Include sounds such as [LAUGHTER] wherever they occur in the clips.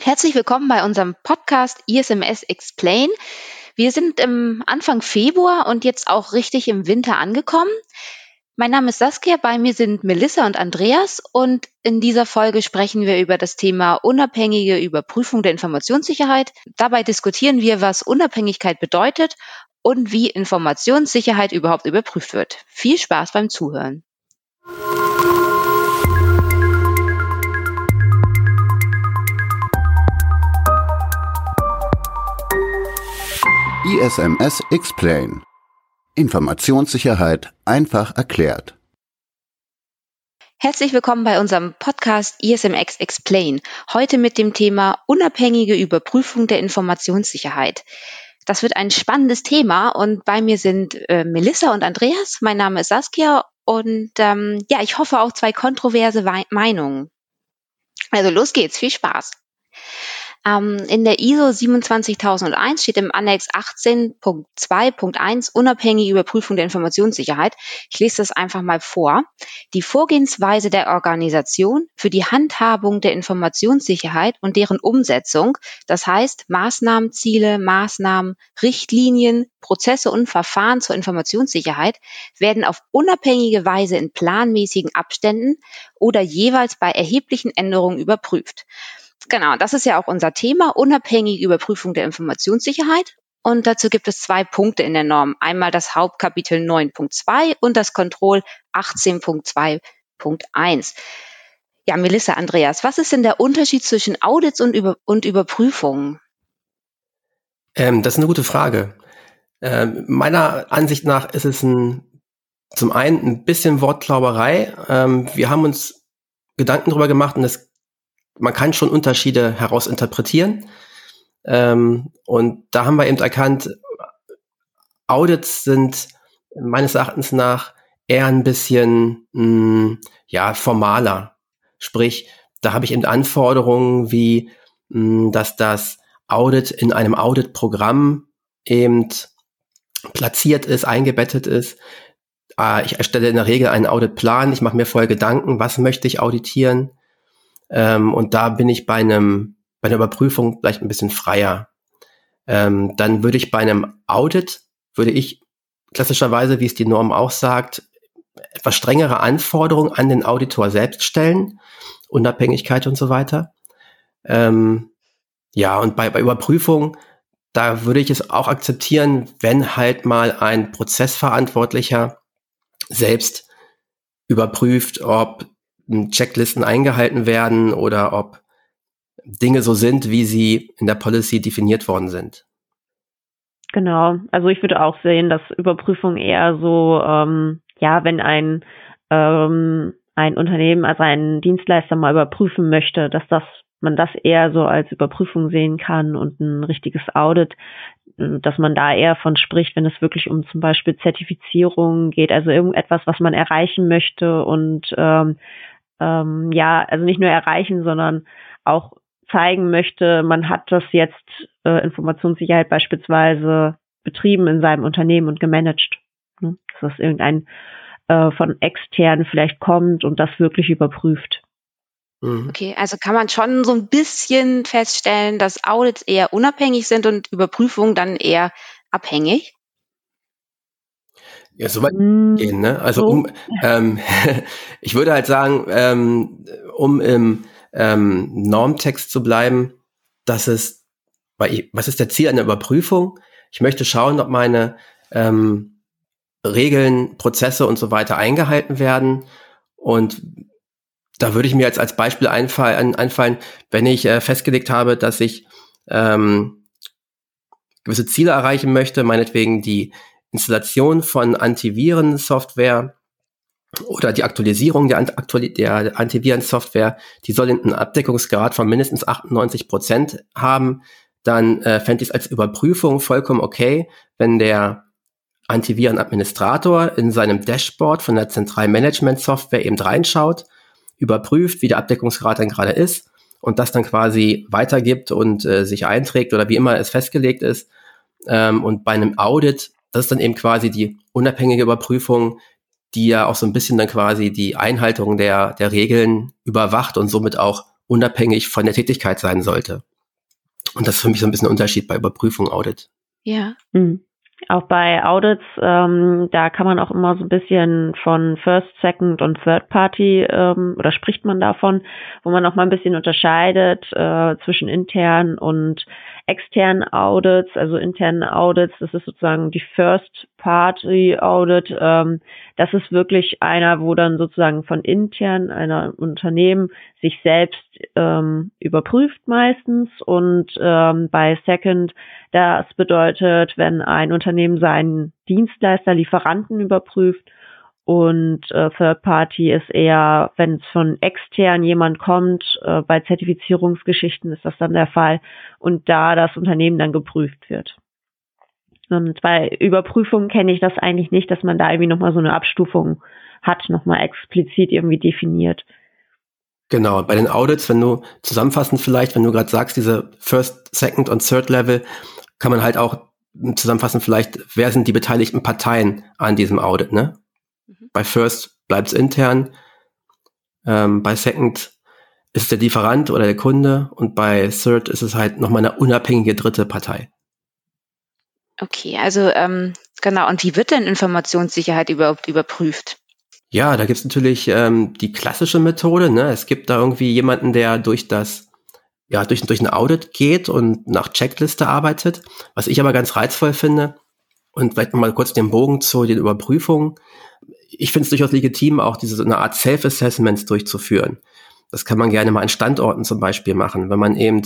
Herzlich willkommen bei unserem Podcast ISMS Explain. Wir sind im Anfang Februar und jetzt auch richtig im Winter angekommen. Mein Name ist Saskia, bei mir sind Melissa und Andreas und in dieser Folge sprechen wir über das Thema unabhängige Überprüfung der Informationssicherheit. Dabei diskutieren wir, was Unabhängigkeit bedeutet und wie Informationssicherheit überhaupt überprüft wird. Viel Spaß beim Zuhören. ISMS Explain. Informationssicherheit einfach erklärt. Herzlich willkommen bei unserem Podcast ISMX Explain. Heute mit dem Thema unabhängige Überprüfung der Informationssicherheit. Das wird ein spannendes Thema und bei mir sind äh, Melissa und Andreas. Mein Name ist Saskia und ähm, ja, ich hoffe auch zwei kontroverse Wei Meinungen. Also los geht's, viel Spaß. Ähm, in der ISO 27001 steht im Annex 18.2.1 unabhängige Überprüfung der Informationssicherheit. Ich lese das einfach mal vor. Die Vorgehensweise der Organisation für die Handhabung der Informationssicherheit und deren Umsetzung, das heißt Maßnahmen, Ziele, Maßnahmen, Richtlinien, Prozesse und Verfahren zur Informationssicherheit, werden auf unabhängige Weise in planmäßigen Abständen oder jeweils bei erheblichen Änderungen überprüft. Genau, das ist ja auch unser Thema, unabhängige Überprüfung der Informationssicherheit. Und dazu gibt es zwei Punkte in der Norm. Einmal das Hauptkapitel 9.2 und das Kontroll 18.2.1. Ja, Melissa, Andreas, was ist denn der Unterschied zwischen Audits und, Über und Überprüfungen? Ähm, das ist eine gute Frage. Ähm, meiner Ansicht nach ist es ein, zum einen ein bisschen Wortklauberei. Ähm, wir haben uns Gedanken darüber gemacht und es man kann schon Unterschiede herausinterpretieren. Ähm, und da haben wir eben erkannt, Audits sind meines Erachtens nach eher ein bisschen mh, hm, ja formaler. Sprich, da habe ich eben Anforderungen wie, mh, hm, dass das Audit in einem Audit-Programm eben platziert ist, eingebettet ist. Äh, ich erstelle in der Regel einen Auditplan. Ich mache mir vorher Gedanken, was möchte ich auditieren ähm, und da bin ich bei einem, bei einer Überprüfung vielleicht ein bisschen freier. Ähm, dann würde ich bei einem Audit, würde ich klassischerweise, wie es die Norm auch sagt, etwas strengere Anforderungen an den Auditor selbst stellen, Unabhängigkeit und so weiter. Ähm, ja, und bei, bei Überprüfung, da würde ich es auch akzeptieren, wenn halt mal ein Prozessverantwortlicher selbst überprüft, ob Checklisten eingehalten werden oder ob Dinge so sind, wie sie in der Policy definiert worden sind. Genau, also ich würde auch sehen, dass Überprüfung eher so, ähm, ja, wenn ein, ähm, ein Unternehmen, also ein Dienstleister mal überprüfen möchte, dass das man das eher so als Überprüfung sehen kann und ein richtiges Audit, dass man da eher von spricht, wenn es wirklich um zum Beispiel Zertifizierung geht, also irgendetwas, was man erreichen möchte und ähm, ähm, ja, also nicht nur erreichen, sondern auch zeigen möchte, man hat das jetzt äh, Informationssicherheit beispielsweise betrieben in seinem Unternehmen und gemanagt. Ne? Dass das irgendein äh, von extern vielleicht kommt und das wirklich überprüft. Mhm. Okay, also kann man schon so ein bisschen feststellen, dass Audits eher unabhängig sind und Überprüfungen dann eher abhängig? Ja, so weit mm, gehen, ne? Also um, ähm, [LAUGHS] ich würde halt sagen, ähm, um im ähm, Normtext zu bleiben, dass es, weil was ist der Ziel einer Überprüfung? Ich möchte schauen, ob meine ähm, Regeln, Prozesse und so weiter eingehalten werden. Und da würde ich mir jetzt als Beispiel einfallen, einfallen wenn ich äh, festgelegt habe, dass ich ähm, gewisse Ziele erreichen möchte, meinetwegen die Installation von Antivirensoftware oder die Aktualisierung der, der Antivirensoftware, die soll einen Abdeckungsgrad von mindestens 98 Prozent haben, dann äh, fände ich es als Überprüfung vollkommen okay, wenn der Antivirenadministrator in seinem Dashboard von der zentralen Management-Software eben reinschaut, überprüft, wie der Abdeckungsgrad dann gerade ist und das dann quasi weitergibt und äh, sich einträgt oder wie immer es festgelegt ist. Ähm, und bei einem Audit das ist dann eben quasi die unabhängige Überprüfung, die ja auch so ein bisschen dann quasi die Einhaltung der, der Regeln überwacht und somit auch unabhängig von der Tätigkeit sein sollte. Und das ist für mich so ein bisschen ein Unterschied bei Überprüfung Audit. Ja. Mhm. Auch bei Audits, ähm, da kann man auch immer so ein bisschen von First, Second und Third Party ähm, oder spricht man davon, wo man auch mal ein bisschen unterscheidet äh, zwischen internen und externen Audits, also internen Audits. Das ist sozusagen die First Party Audit. Ähm, das ist wirklich einer, wo dann sozusagen von intern einer Unternehmen sich selbst ähm, überprüft meistens und ähm, bei Second das bedeutet, wenn ein Unternehmen seinen Dienstleister, Lieferanten überprüft und äh, Third Party ist eher, wenn es von extern jemand kommt, äh, bei Zertifizierungsgeschichten ist das dann der Fall und da das Unternehmen dann geprüft wird. Und bei Überprüfungen kenne ich das eigentlich nicht, dass man da irgendwie nochmal so eine Abstufung hat, nochmal explizit irgendwie definiert. Genau, bei den Audits, wenn du zusammenfassend vielleicht, wenn du gerade sagst, diese First, Second und Third Level, kann man halt auch zusammenfassen vielleicht, wer sind die beteiligten Parteien an diesem Audit, ne? Bei First bleibt es intern, ähm, bei Second ist der Lieferant oder der Kunde und bei Third ist es halt nochmal eine unabhängige dritte Partei. Okay, also ähm, genau. Und wie wird denn Informationssicherheit überhaupt überprüft? Ja, da gibt's natürlich ähm, die klassische Methode. Ne? Es gibt da irgendwie jemanden, der durch das ja, durch, durch ein Audit geht und nach Checkliste arbeitet. Was ich aber ganz reizvoll finde, und vielleicht mal kurz den Bogen zu den Überprüfungen. Ich finde es durchaus legitim, auch diese so eine Art Self-Assessments durchzuführen. Das kann man gerne mal an Standorten zum Beispiel machen, wenn man eben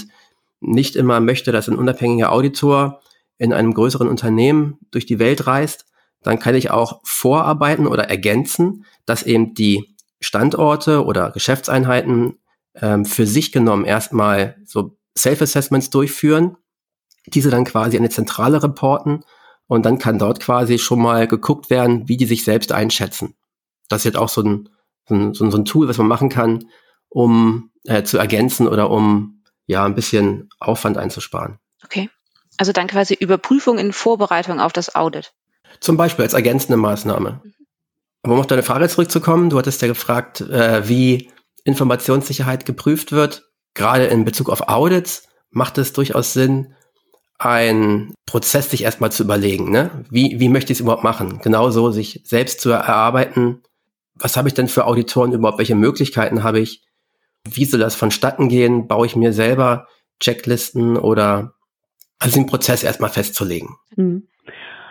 nicht immer möchte, dass ein unabhängiger Auditor in einem größeren Unternehmen durch die Welt reist, dann kann ich auch vorarbeiten oder ergänzen, dass eben die Standorte oder Geschäftseinheiten ähm, für sich genommen erstmal so Self-Assessments durchführen, diese dann quasi eine Zentrale reporten und dann kann dort quasi schon mal geguckt werden, wie die sich selbst einschätzen. Das ist jetzt auch so ein, so ein, so ein Tool, was man machen kann, um äh, zu ergänzen oder um ja ein bisschen Aufwand einzusparen. Okay. Also dann quasi Überprüfung in Vorbereitung auf das Audit. Zum Beispiel als ergänzende Maßnahme. Mhm. Aber um auf deine Frage zurückzukommen, du hattest ja gefragt, äh, wie Informationssicherheit geprüft wird. Gerade in Bezug auf Audits macht es durchaus Sinn, einen Prozess sich erstmal zu überlegen. Ne? Wie, wie möchte ich es überhaupt machen? Genauso sich selbst zu erarbeiten, was habe ich denn für Auditoren überhaupt, welche Möglichkeiten habe ich? Wie soll das vonstatten gehen? Baue ich mir selber Checklisten oder also den Prozess erstmal festzulegen. Mhm.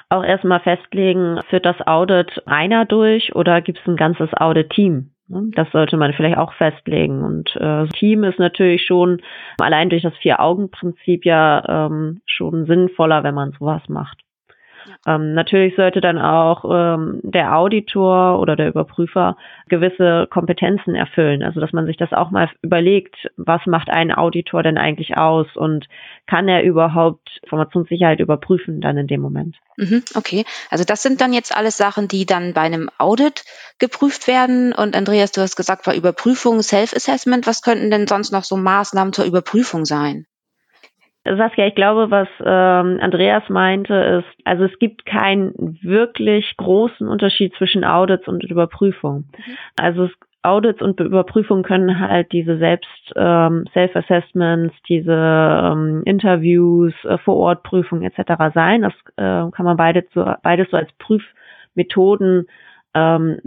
Auch erstmal festlegen, führt das Audit einer durch oder gibt es ein ganzes Audit-Team? Das sollte man vielleicht auch festlegen. Und äh, Team ist natürlich schon allein durch das Vier-Augen-Prinzip ja ähm, schon sinnvoller, wenn man sowas macht. Ähm, natürlich sollte dann auch ähm, der Auditor oder der Überprüfer gewisse Kompetenzen erfüllen. Also dass man sich das auch mal überlegt, was macht ein Auditor denn eigentlich aus und kann er überhaupt Informationssicherheit überprüfen dann in dem Moment. Mhm, okay, also das sind dann jetzt alles Sachen, die dann bei einem Audit geprüft werden. Und Andreas, du hast gesagt, bei Überprüfung, Self-Assessment, was könnten denn sonst noch so Maßnahmen zur Überprüfung sein? Saskia, ich glaube, was ähm, Andreas meinte, ist, also es gibt keinen wirklich großen Unterschied zwischen Audits und Überprüfung. Mhm. Also es, Audits und Überprüfung können halt diese Selbst ähm, Self-Assessments, diese ähm, Interviews, äh, Vorortprüfungen etc. sein. Das äh, kann man beides so, beides so als Prüfmethoden ähm,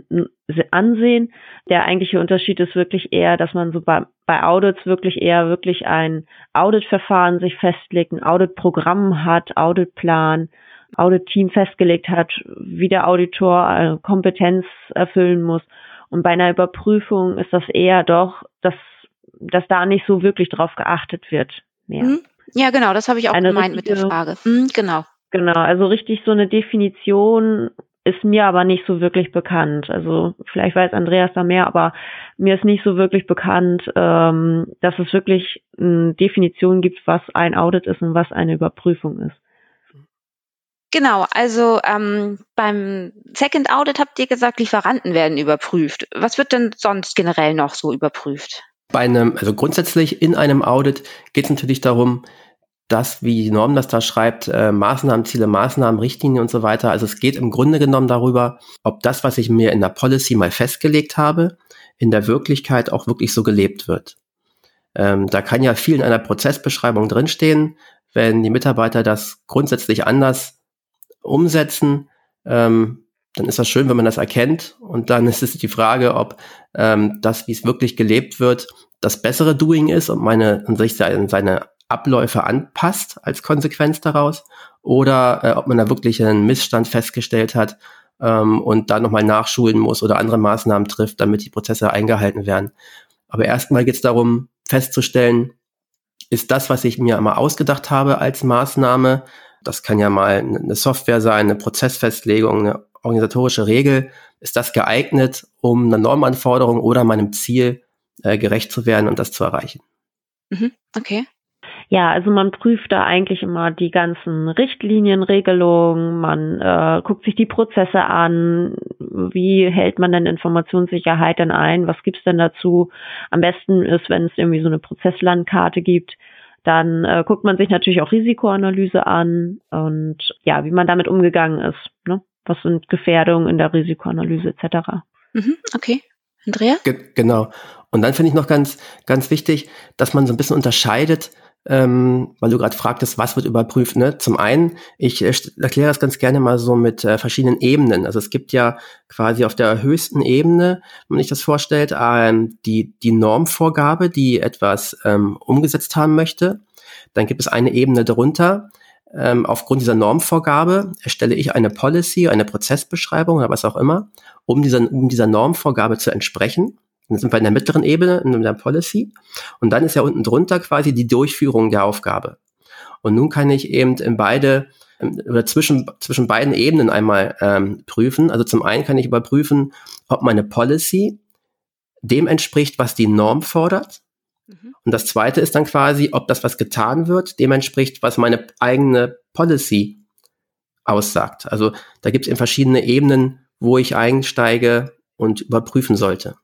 ansehen. Der eigentliche Unterschied ist wirklich eher, dass man so bei, bei Audits wirklich eher wirklich ein Auditverfahren sich festlegt, ein Auditprogramm hat, Auditplan, Audit-Team festgelegt hat, wie der Auditor äh, Kompetenz erfüllen muss. Und bei einer Überprüfung ist das eher doch, dass, dass da nicht so wirklich drauf geachtet wird mehr. Mhm. Ja, genau, das habe ich auch Eine gemeint richtige, mit der Frage. Mhm, genau. Genau, also richtig so eine Definition ist mir aber nicht so wirklich bekannt. Also vielleicht weiß Andreas da mehr, aber mir ist nicht so wirklich bekannt, ähm, dass es wirklich eine Definition gibt, was ein Audit ist und was eine Überprüfung ist. Genau, also ähm, beim Second Audit habt ihr gesagt, Lieferanten werden überprüft. Was wird denn sonst generell noch so überprüft? Bei einem, also grundsätzlich in einem Audit geht es natürlich darum, das, wie die Norm das da schreibt, äh, Maßnahmen, Ziele, Maßnahmen, Richtlinien und so weiter. Also es geht im Grunde genommen darüber, ob das, was ich mir in der Policy mal festgelegt habe, in der Wirklichkeit auch wirklich so gelebt wird. Ähm, da kann ja viel in einer Prozessbeschreibung drinstehen. Wenn die Mitarbeiter das grundsätzlich anders umsetzen, ähm, dann ist das schön, wenn man das erkennt. Und dann ist es die Frage, ob ähm, das, wie es wirklich gelebt wird, das bessere Doing ist und meine und sich seine Abläufe anpasst als Konsequenz daraus oder äh, ob man da wirklich einen Missstand festgestellt hat ähm, und da nochmal nachschulen muss oder andere Maßnahmen trifft, damit die Prozesse eingehalten werden. Aber erstmal geht es darum, festzustellen, ist das, was ich mir immer ausgedacht habe als Maßnahme, das kann ja mal eine Software sein, eine Prozessfestlegung, eine organisatorische Regel, ist das geeignet, um einer Normanforderung oder meinem Ziel äh, gerecht zu werden und das zu erreichen. Mhm, okay. Ja, also man prüft da eigentlich immer die ganzen Richtlinienregelungen, man äh, guckt sich die Prozesse an, wie hält man denn Informationssicherheit denn ein, was gibt's denn dazu? Am besten ist, wenn es irgendwie so eine Prozesslandkarte gibt, dann äh, guckt man sich natürlich auch Risikoanalyse an und ja, wie man damit umgegangen ist. Ne? Was sind Gefährdungen in der Risikoanalyse etc. Mhm, okay. Andrea? Ge genau. Und dann finde ich noch ganz, ganz wichtig, dass man so ein bisschen unterscheidet, ähm, weil du gerade fragtest, was wird überprüft. Ne? Zum einen, ich äh, erkläre das ganz gerne mal so mit äh, verschiedenen Ebenen. Also es gibt ja quasi auf der höchsten Ebene, wenn man sich das vorstellt, ähm, die, die Normvorgabe, die etwas ähm, umgesetzt haben möchte. Dann gibt es eine Ebene darunter. Ähm, aufgrund dieser Normvorgabe erstelle ich eine Policy, eine Prozessbeschreibung oder was auch immer, um dieser, um dieser Normvorgabe zu entsprechen. Dann sind wir in der mittleren Ebene, in der Policy. Und dann ist ja unten drunter quasi die Durchführung der Aufgabe. Und nun kann ich eben in beide oder zwischen, zwischen beiden Ebenen einmal ähm, prüfen. Also zum einen kann ich überprüfen, ob meine Policy dem entspricht, was die Norm fordert. Mhm. Und das zweite ist dann quasi, ob das, was getan wird, dem entspricht, was meine eigene Policy aussagt. Also da gibt es eben verschiedene Ebenen, wo ich einsteige und überprüfen sollte.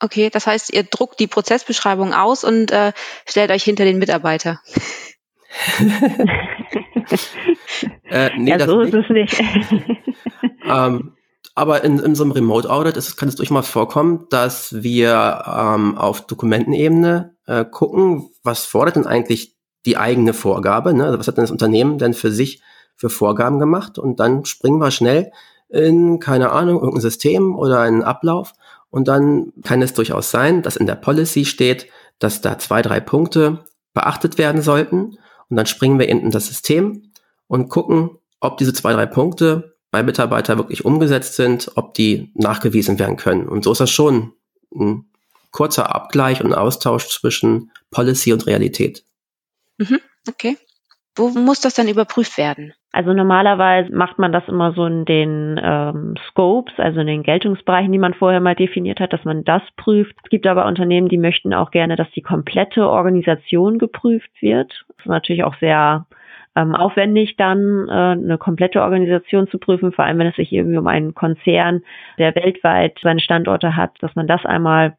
Okay, das heißt, ihr druckt die Prozessbeschreibung aus und äh, stellt euch hinter den Mitarbeiter. [LAUGHS] äh, nee, ja, so ist es nicht. [LAUGHS] ähm, aber in, in so einem Remote Audit ist, kann es durchaus vorkommen, dass wir ähm, auf Dokumentenebene äh, gucken, was fordert denn eigentlich die eigene Vorgabe, ne? also was hat denn das Unternehmen denn für sich für Vorgaben gemacht und dann springen wir schnell in, keine Ahnung, irgendein System oder einen Ablauf und dann kann es durchaus sein, dass in der Policy steht, dass da zwei, drei Punkte beachtet werden sollten. Und dann springen wir in das System und gucken, ob diese zwei, drei Punkte bei Mitarbeiter wirklich umgesetzt sind, ob die nachgewiesen werden können. Und so ist das schon ein kurzer Abgleich und Austausch zwischen Policy und Realität. Mhm, okay. Wo muss das dann überprüft werden? Also normalerweise macht man das immer so in den ähm, Scopes, also in den Geltungsbereichen, die man vorher mal definiert hat, dass man das prüft. Es gibt aber Unternehmen, die möchten auch gerne, dass die komplette Organisation geprüft wird. Das ist natürlich auch sehr ähm, aufwendig, dann äh, eine komplette Organisation zu prüfen, vor allem wenn es sich irgendwie um einen Konzern, der weltweit seine Standorte hat, dass man das einmal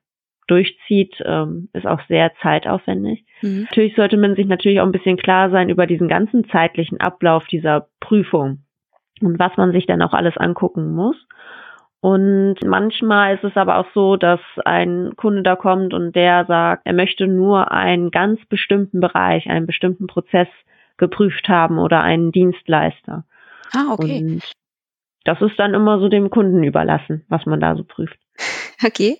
durchzieht, ähm, ist auch sehr zeitaufwendig. Mhm. Natürlich sollte man sich natürlich auch ein bisschen klar sein über diesen ganzen zeitlichen Ablauf dieser Prüfung und was man sich dann auch alles angucken muss. Und manchmal ist es aber auch so, dass ein Kunde da kommt und der sagt, er möchte nur einen ganz bestimmten Bereich, einen bestimmten Prozess geprüft haben oder einen Dienstleister. Ah, okay. Und das ist dann immer so dem Kunden überlassen, was man da so prüft. [LAUGHS] Okay.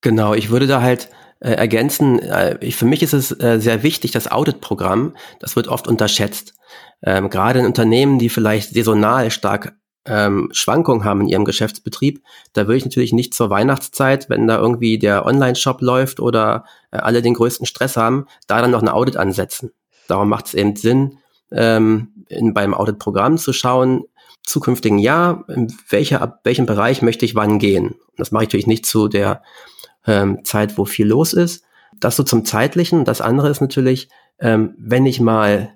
Genau, ich würde da halt äh, ergänzen, äh, ich, für mich ist es äh, sehr wichtig, das Audit-Programm, das wird oft unterschätzt. Ähm, gerade in Unternehmen, die vielleicht saisonal stark ähm, Schwankungen haben in ihrem Geschäftsbetrieb, da würde ich natürlich nicht zur Weihnachtszeit, wenn da irgendwie der Online-Shop läuft oder äh, alle den größten Stress haben, da dann noch ein Audit ansetzen. Darum macht es eben Sinn, ähm, in, beim Audit-Programm zu schauen, zukünftigen Jahr, in welcher, ab welchem Bereich möchte ich wann gehen. Das mache ich natürlich nicht zu der ähm, Zeit, wo viel los ist. Das so zum zeitlichen. Das andere ist natürlich, ähm, wenn ich mal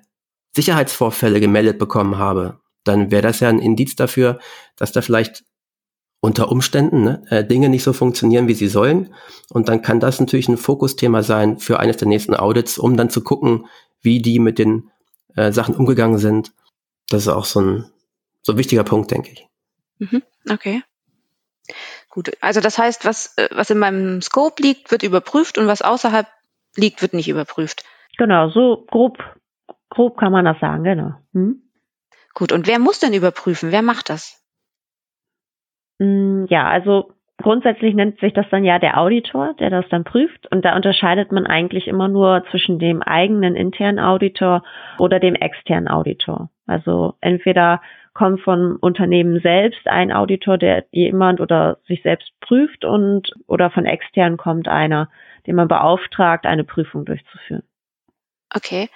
Sicherheitsvorfälle gemeldet bekommen habe, dann wäre das ja ein Indiz dafür, dass da vielleicht unter Umständen ne, äh, Dinge nicht so funktionieren, wie sie sollen. Und dann kann das natürlich ein Fokusthema sein für eines der nächsten Audits, um dann zu gucken, wie die mit den äh, Sachen umgegangen sind. Das ist auch so ein, so ein wichtiger Punkt, denke ich. Mhm, okay. Gut, also das heißt, was, äh, was in meinem Scope liegt, wird überprüft und was außerhalb liegt, wird nicht überprüft. Genau, so grob, grob kann man das sagen, genau. Hm? Gut, und wer muss denn überprüfen? Wer macht das? Mm, ja, also grundsätzlich nennt sich das dann ja der Auditor, der das dann prüft. Und da unterscheidet man eigentlich immer nur zwischen dem eigenen internen Auditor oder dem externen Auditor. Also entweder kommt vom Unternehmen selbst ein Auditor, der jemand oder sich selbst prüft und oder von extern kommt einer, den man beauftragt, eine Prüfung durchzuführen. Okay.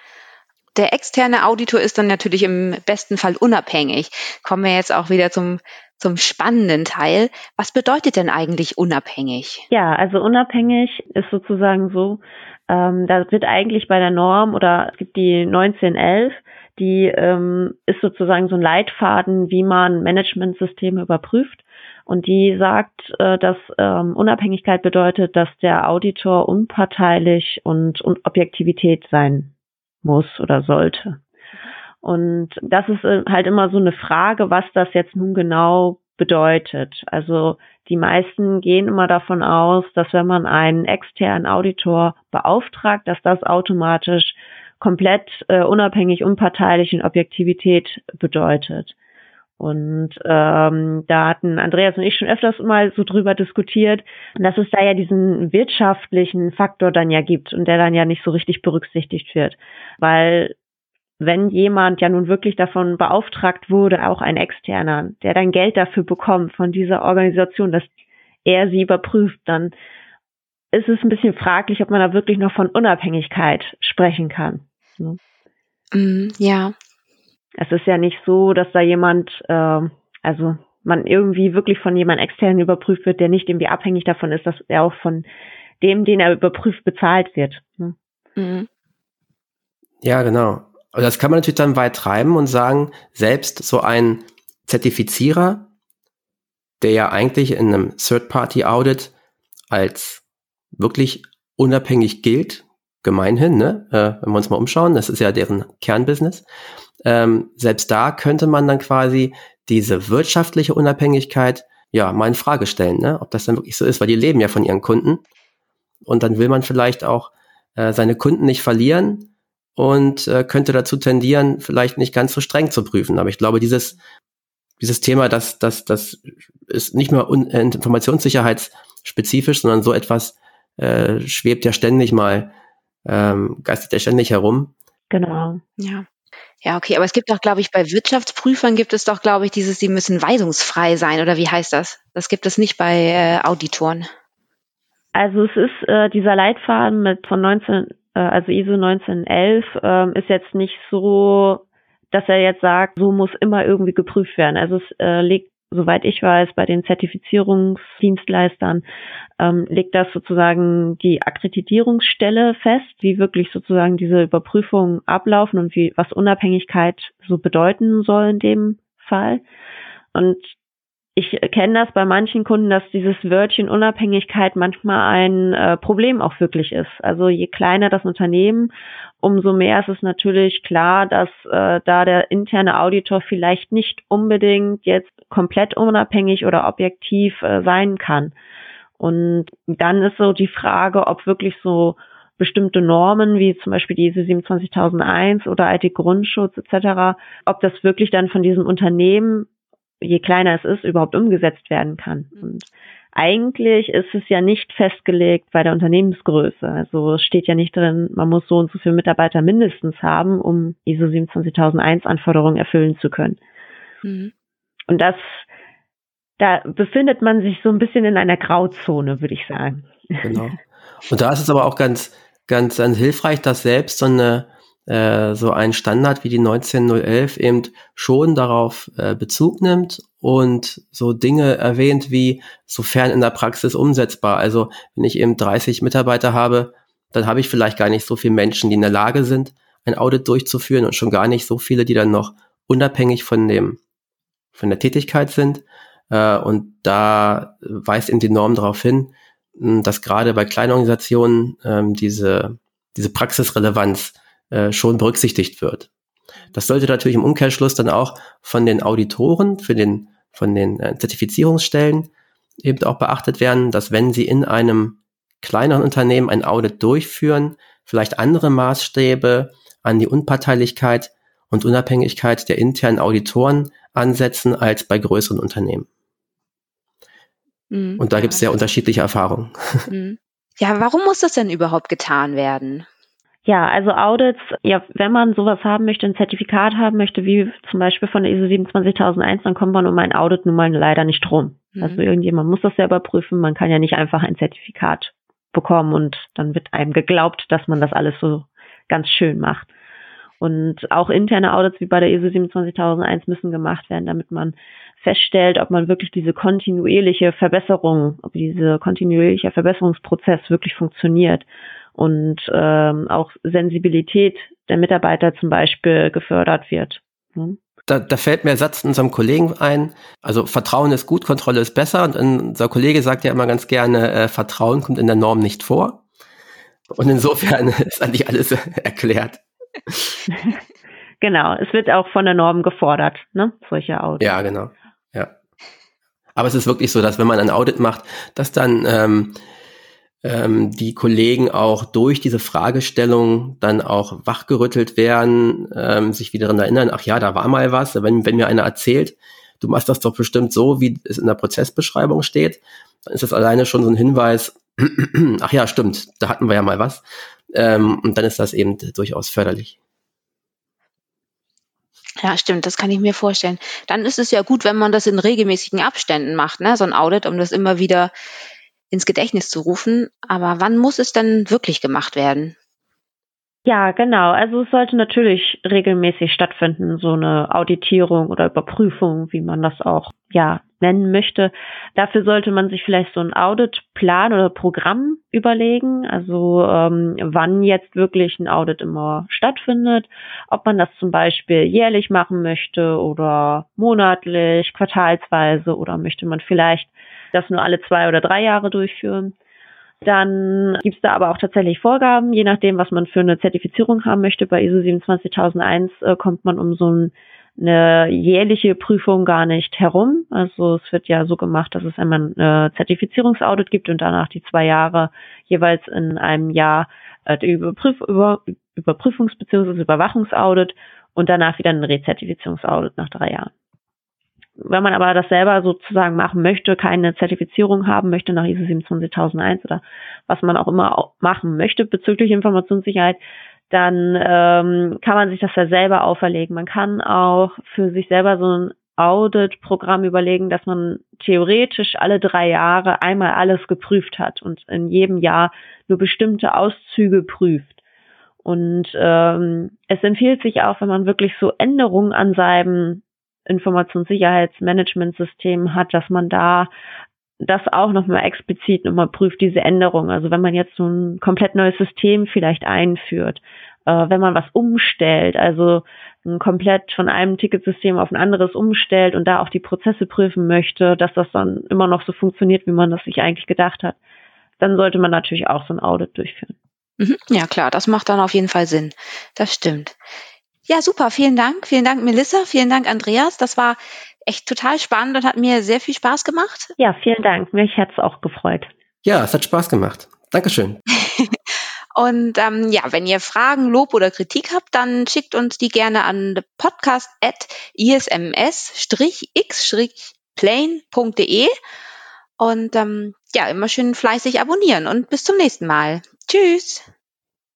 Der externe Auditor ist dann natürlich im besten Fall unabhängig. Kommen wir jetzt auch wieder zum zum spannenden Teil. Was bedeutet denn eigentlich unabhängig? Ja, also unabhängig ist sozusagen so, ähm, da wird eigentlich bei der Norm oder es gibt die 1911, die ähm, ist sozusagen so ein Leitfaden, wie man Managementsysteme überprüft. Und die sagt, äh, dass ähm, Unabhängigkeit bedeutet, dass der Auditor unparteilich und, und Objektivität sein muss oder sollte. Und das ist äh, halt immer so eine Frage, was das jetzt nun genau bedeutet. Also die meisten gehen immer davon aus, dass wenn man einen externen Auditor beauftragt, dass das automatisch komplett äh, unabhängig, unparteilich und Objektivität bedeutet. Und ähm, da hatten Andreas und ich schon öfters mal so drüber diskutiert, dass es da ja diesen wirtschaftlichen Faktor dann ja gibt und der dann ja nicht so richtig berücksichtigt wird. Weil wenn jemand ja nun wirklich davon beauftragt wurde, auch ein externer, der dann Geld dafür bekommt von dieser Organisation, dass er sie überprüft, dann ist es ein bisschen fraglich, ob man da wirklich noch von Unabhängigkeit sprechen kann. Ne? Mm, ja. Es ist ja nicht so, dass da jemand, äh, also man irgendwie wirklich von jemand externen überprüft wird, der nicht irgendwie abhängig davon ist, dass er auch von dem, den er überprüft, bezahlt wird. Ne? Mhm. Ja, genau. Und das kann man natürlich dann weit treiben und sagen, selbst so ein Zertifizierer, der ja eigentlich in einem Third-Party-Audit als wirklich unabhängig gilt, gemeinhin, ne? Äh, wenn wir uns mal umschauen, das ist ja deren Kernbusiness. Ähm, selbst da könnte man dann quasi diese wirtschaftliche Unabhängigkeit ja mal in Frage stellen, ne? ob das dann wirklich so ist, weil die leben ja von ihren Kunden. Und dann will man vielleicht auch äh, seine Kunden nicht verlieren und äh, könnte dazu tendieren, vielleicht nicht ganz so streng zu prüfen. Aber ich glaube, dieses, dieses Thema, das, das, das ist nicht un äh, informationssicherheitsspezifisch, sondern so etwas äh, schwebt ja ständig mal, ähm, geistet ja ständig herum. Genau. Ja. Ja, okay, aber es gibt doch, glaube ich, bei Wirtschaftsprüfern gibt es doch, glaube ich, dieses, die müssen weisungsfrei sein, oder wie heißt das? Das gibt es nicht bei äh, Auditoren. Also es ist äh, dieser Leitfaden mit von 19 äh, also ISO 1911 ähm, ist jetzt nicht so, dass er jetzt sagt, so muss immer irgendwie geprüft werden. Also es äh, liegt soweit ich weiß, bei den Zertifizierungsdienstleistern ähm, legt das sozusagen die Akkreditierungsstelle fest, wie wirklich sozusagen diese Überprüfungen ablaufen und wie was Unabhängigkeit so bedeuten soll in dem Fall. Und ich kenne das bei manchen Kunden, dass dieses Wörtchen Unabhängigkeit manchmal ein äh, Problem auch wirklich ist. Also je kleiner das Unternehmen, umso mehr ist es natürlich klar, dass äh, da der interne Auditor vielleicht nicht unbedingt jetzt komplett unabhängig oder objektiv äh, sein kann. Und dann ist so die Frage, ob wirklich so bestimmte Normen, wie zum Beispiel die ISO 27001 oder IT-Grundschutz etc., ob das wirklich dann von diesem Unternehmen je kleiner es ist, überhaupt umgesetzt werden kann. Mhm. Und eigentlich ist es ja nicht festgelegt bei der Unternehmensgröße. Also es steht ja nicht drin, man muss so und so viele Mitarbeiter mindestens haben, um ISO 27001 Anforderungen erfüllen zu können. Mhm. Und das, da befindet man sich so ein bisschen in einer Grauzone, würde ich sagen. Genau. Und da ist es aber auch ganz, ganz, ganz hilfreich, dass selbst so eine äh, so ein Standard wie die 19011 eben schon darauf äh, Bezug nimmt und so Dinge erwähnt wie sofern in der Praxis umsetzbar. Also wenn ich eben 30 Mitarbeiter habe, dann habe ich vielleicht gar nicht so viele Menschen, die in der Lage sind, ein Audit durchzuführen und schon gar nicht so viele, die dann noch unabhängig von dem von der Tätigkeit sind. Äh, und da weist eben die Norm darauf hin, dass gerade bei kleinen Organisationen ähm, diese, diese Praxisrelevanz äh, schon berücksichtigt wird. Das sollte natürlich im Umkehrschluss dann auch von den Auditoren, für den, von den äh, Zertifizierungsstellen eben auch beachtet werden, dass wenn sie in einem kleineren Unternehmen ein Audit durchführen, vielleicht andere Maßstäbe an die Unparteilichkeit und Unabhängigkeit der internen Auditoren ansetzen als bei größeren Unternehmen. Mhm. Und da gibt es sehr unterschiedliche Erfahrungen. [LAUGHS] Mhm. Ja, warum muss das denn überhaupt getan werden? Ja, also Audits, ja, wenn man sowas haben möchte, ein Zertifikat haben möchte, wie zum Beispiel von der ISO 27001, dann kommt man um ein Audit nun mal leider nicht rum. Mhm. Also irgendjemand muss das selber prüfen. Man kann ja nicht einfach ein Zertifikat bekommen und dann wird einem geglaubt, dass man das alles so ganz schön macht. Und auch interne Audits wie bei der ISO 27001 müssen gemacht werden, damit man feststellt, ob man wirklich diese kontinuierliche Verbesserung, ob dieser kontinuierliche Verbesserungsprozess wirklich funktioniert und ähm, auch Sensibilität der Mitarbeiter zum Beispiel gefördert wird. Hm? Da, da fällt mir ein Satz unserem Kollegen ein. Also Vertrauen ist gut, Kontrolle ist besser. Und unser Kollege sagt ja immer ganz gerne, äh, Vertrauen kommt in der Norm nicht vor. Und insofern [LAUGHS] ist eigentlich alles [LAUGHS] erklärt. [LAUGHS] genau, es wird auch von der Norm gefordert, ne? Solche Audits. Ja, genau. Ja. Aber es ist wirklich so, dass wenn man ein Audit macht, dass dann ähm, ähm, die Kollegen auch durch diese Fragestellung dann auch wachgerüttelt werden, ähm, sich wieder daran erinnern, ach ja, da war mal was. Wenn, wenn mir einer erzählt, du machst das doch bestimmt so, wie es in der Prozessbeschreibung steht, dann ist das alleine schon so ein Hinweis, [CLEARS THROAT] ach ja, stimmt, da hatten wir ja mal was. Ähm, und dann ist das eben durchaus förderlich. Ja, stimmt, das kann ich mir vorstellen. Dann ist es ja gut, wenn man das in regelmäßigen Abständen macht, ne? so ein Audit, um das immer wieder ins Gedächtnis zu rufen. Aber wann muss es denn wirklich gemacht werden? Ja, genau. Also es sollte natürlich regelmäßig stattfinden, so eine Auditierung oder Überprüfung, wie man das auch ja nennen möchte. Dafür sollte man sich vielleicht so einen Auditplan oder Programm überlegen, also ähm, wann jetzt wirklich ein Audit immer stattfindet, ob man das zum Beispiel jährlich machen möchte oder monatlich, quartalsweise oder möchte man vielleicht das nur alle zwei oder drei Jahre durchführen. Dann gibt es da aber auch tatsächlich Vorgaben, je nachdem, was man für eine Zertifizierung haben möchte. Bei ISO 27001 äh, kommt man um so ein, eine jährliche Prüfung gar nicht herum. Also es wird ja so gemacht, dass es einmal ein Zertifizierungsaudit gibt und danach die zwei Jahre jeweils in einem Jahr äh, Überprüf über, Überprüfungs- bzw. Überwachungsaudit und danach wieder ein Rezertifizierungsaudit nach drei Jahren. Wenn man aber das selber sozusagen machen möchte, keine Zertifizierung haben möchte nach ISO 27001 oder was man auch immer machen möchte bezüglich Informationssicherheit, dann ähm, kann man sich das ja selber auferlegen. Man kann auch für sich selber so ein Audit-Programm überlegen, dass man theoretisch alle drei Jahre einmal alles geprüft hat und in jedem Jahr nur bestimmte Auszüge prüft. Und ähm, es empfiehlt sich auch, wenn man wirklich so Änderungen an seinem Informationssicherheitsmanagementsystem hat, dass man da das auch nochmal explizit nochmal prüft, diese Änderung. Also wenn man jetzt so ein komplett neues System vielleicht einführt, äh, wenn man was umstellt, also ein komplett von einem Ticketsystem auf ein anderes umstellt und da auch die Prozesse prüfen möchte, dass das dann immer noch so funktioniert, wie man das sich eigentlich gedacht hat, dann sollte man natürlich auch so ein Audit durchführen. Mhm. Ja, klar, das macht dann auf jeden Fall Sinn. Das stimmt. Ja, super. Vielen Dank. Vielen Dank, Melissa. Vielen Dank, Andreas. Das war echt total spannend und hat mir sehr viel Spaß gemacht. Ja, vielen Dank. Mich hat es auch gefreut. Ja, es hat Spaß gemacht. Dankeschön. [LAUGHS] und ähm, ja, wenn ihr Fragen, Lob oder Kritik habt, dann schickt uns die gerne an podcast.isms-x-plane.de und ähm, ja, immer schön fleißig abonnieren und bis zum nächsten Mal. Tschüss.